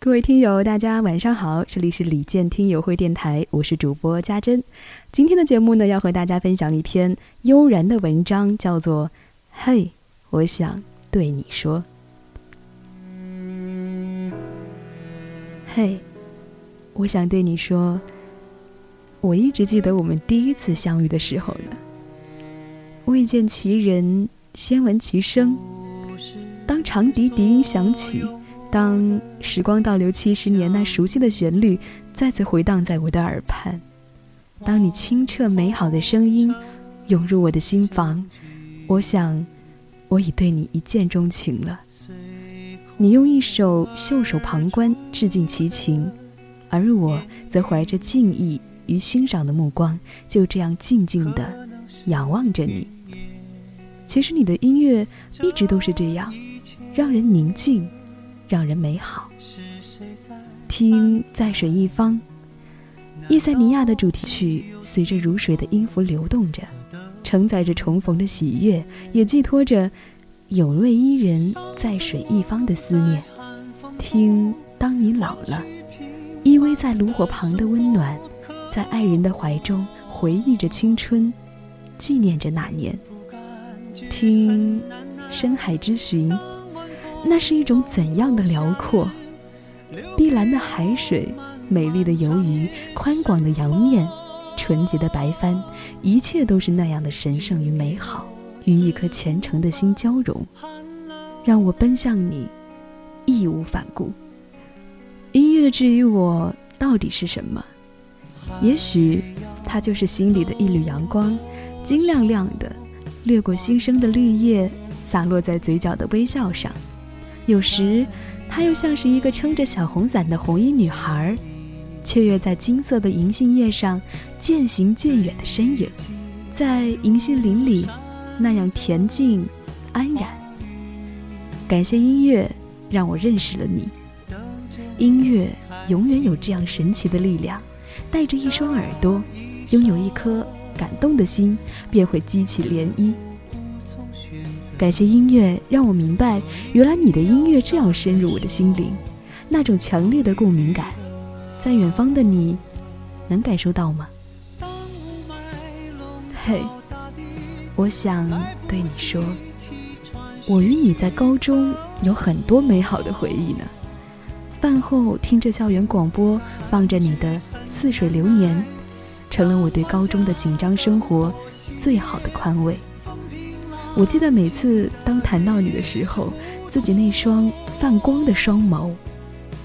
各位听友，大家晚上好，这里是李健听友会电台，我是主播家珍。今天的节目呢，要和大家分享一篇悠然的文章，叫做《嘿，我想对你说》。嘿，我想对你说，我一直记得我们第一次相遇的时候呢。未见其人，先闻其声。当长笛笛音响起。当时光倒流七十年，那熟悉的旋律再次回荡在我的耳畔；当你清澈美好的声音涌入我的心房，我想我已对你一见钟情了。你用一首《袖手旁观》致敬其情，而我则怀着敬意与欣赏的目光，就这样静静地仰望着你。其实你的音乐一直都是这样，让人宁静。让人美好。听在水一方，叶塞尼亚的主题曲随着如水的音符流动着，承载着重逢的喜悦，也寄托着有位伊人，在水一方的思念。听，当你老了，依偎在炉火旁的温暖，在爱人的怀中回忆着青春，纪念着那年。听，深海之寻。那是一种怎样的辽阔？碧蓝的海水，美丽的游鱼，宽广的洋面，纯洁的白帆，一切都是那样的神圣与美好，与一颗虔诚的心交融，让我奔向你，义无反顾。音乐至于我，到底是什么？也许，它就是心里的一缕阳光，金亮亮的，掠过新生的绿叶，洒落在嘴角的微笑上。有时，她又像是一个撑着小红伞的红衣女孩，雀跃在金色的银杏叶上，渐行渐远的身影，在银杏林里那样恬静安然。感谢音乐，让我认识了你。音乐永远有这样神奇的力量，带着一双耳朵，拥有一颗感动的心，便会激起涟漪。感谢音乐，让我明白，原来你的音乐这样深入我的心灵，那种强烈的共鸣感，在远方的你，能感受到吗？嘿，我想对你说，我与你在高中有很多美好的回忆呢。饭后听着校园广播，放着你的《似水流年》，成了我对高中的紧张生活最好的宽慰。我记得每次当谈到你的时候，自己那双泛光的双眸，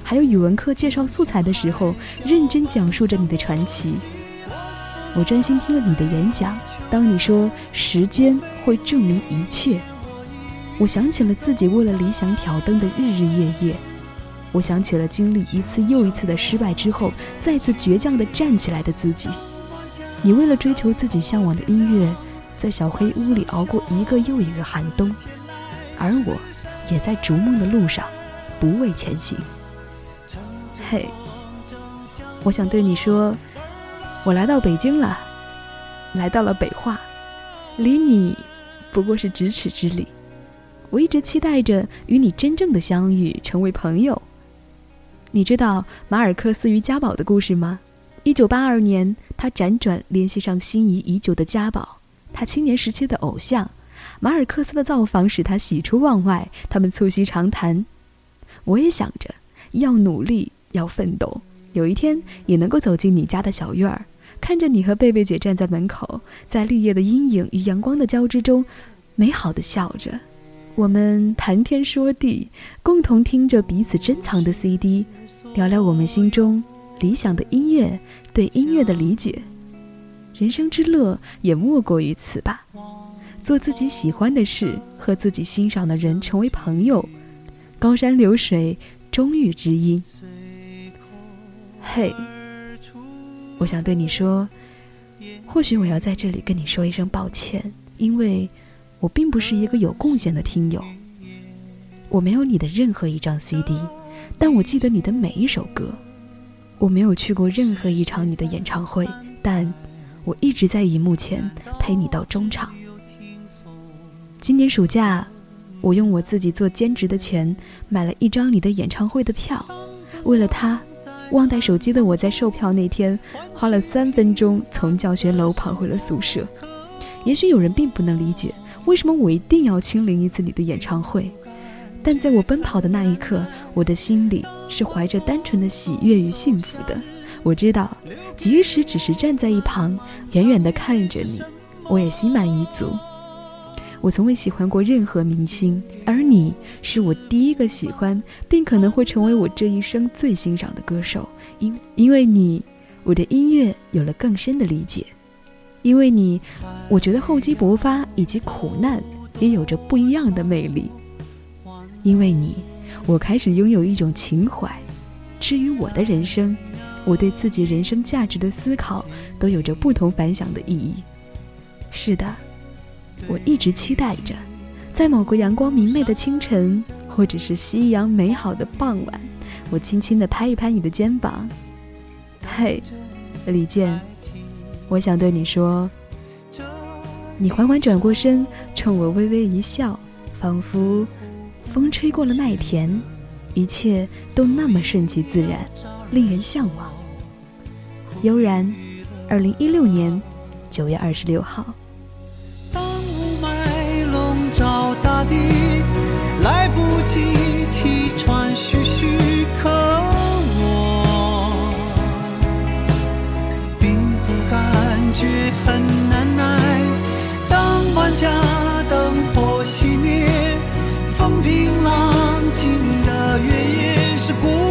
还有语文课介绍素材的时候，认真讲述着你的传奇。我专心听了你的演讲，当你说时间会证明一切，我想起了自己为了理想挑灯的日日夜夜，我想起了经历一次又一次的失败之后，再次倔强地站起来的自己。你为了追求自己向往的音乐。在小黑屋里熬过一个又一个寒冬，而我，也在逐梦的路上，不畏前行。嘿，我想对你说，我来到北京了，来到了北化，离你不过是咫尺之里。我一直期待着与你真正的相遇，成为朋友。你知道马尔克斯与家宝的故事吗？一九八二年，他辗转联系上心仪已久的家宝。他青年时期的偶像，马尔克斯的造访使他喜出望外。他们促膝长谈，我也想着要努力，要奋斗，有一天也能够走进你家的小院儿，看着你和贝贝姐站在门口，在绿叶的阴影与阳光的交织中，美好的笑着。我们谈天说地，共同听着彼此珍藏的 CD，聊聊我们心中理想的音乐，对音乐的理解。人生之乐也莫过于此吧，做自己喜欢的事，和自己欣赏的人成为朋友，高山流水，终遇知音。嘿，我想对你说，或许我要在这里跟你说一声抱歉，因为我并不是一个有贡献的听友，我没有你的任何一张 CD，但我记得你的每一首歌，我没有去过任何一场你的演唱会，但。我一直在荧幕前陪你到中场。今年暑假，我用我自己做兼职的钱买了一张你的演唱会的票，为了他，忘带手机的我在售票那天花了三分钟从教学楼跑回了宿舍。也许有人并不能理解为什么我一定要亲临一次你的演唱会，但在我奔跑的那一刻，我的心里是怀着单纯的喜悦与幸福的。我知道，即使只是站在一旁，远远地看着你，我也心满意足。我从未喜欢过任何明星，而你是我第一个喜欢，并可能会成为我这一生最欣赏的歌手。因因为你，我的音乐有了更深的理解。因为你，我觉得厚积薄发以及苦难也有着不一样的魅力。因为你，我开始拥有一种情怀。至于我的人生，我对自己人生价值的思考都有着不同凡响的意义。是的。我一直期待着，在某个阳光明媚的清晨，或者是夕阳美好的傍晚，我轻轻地拍一拍你的肩膀。嘿，李健，我想对你说。你缓缓转过身，冲我微微一笑，仿佛风吹过了麦田，一切都那么顺其自然，令人向往。悠然二零一六年九月二十六号。当雾霾笼罩大地来不及气喘吁吁可我并不感觉很难耐当万家灯火熄灭风平浪静的月夜是孤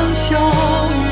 声笑语。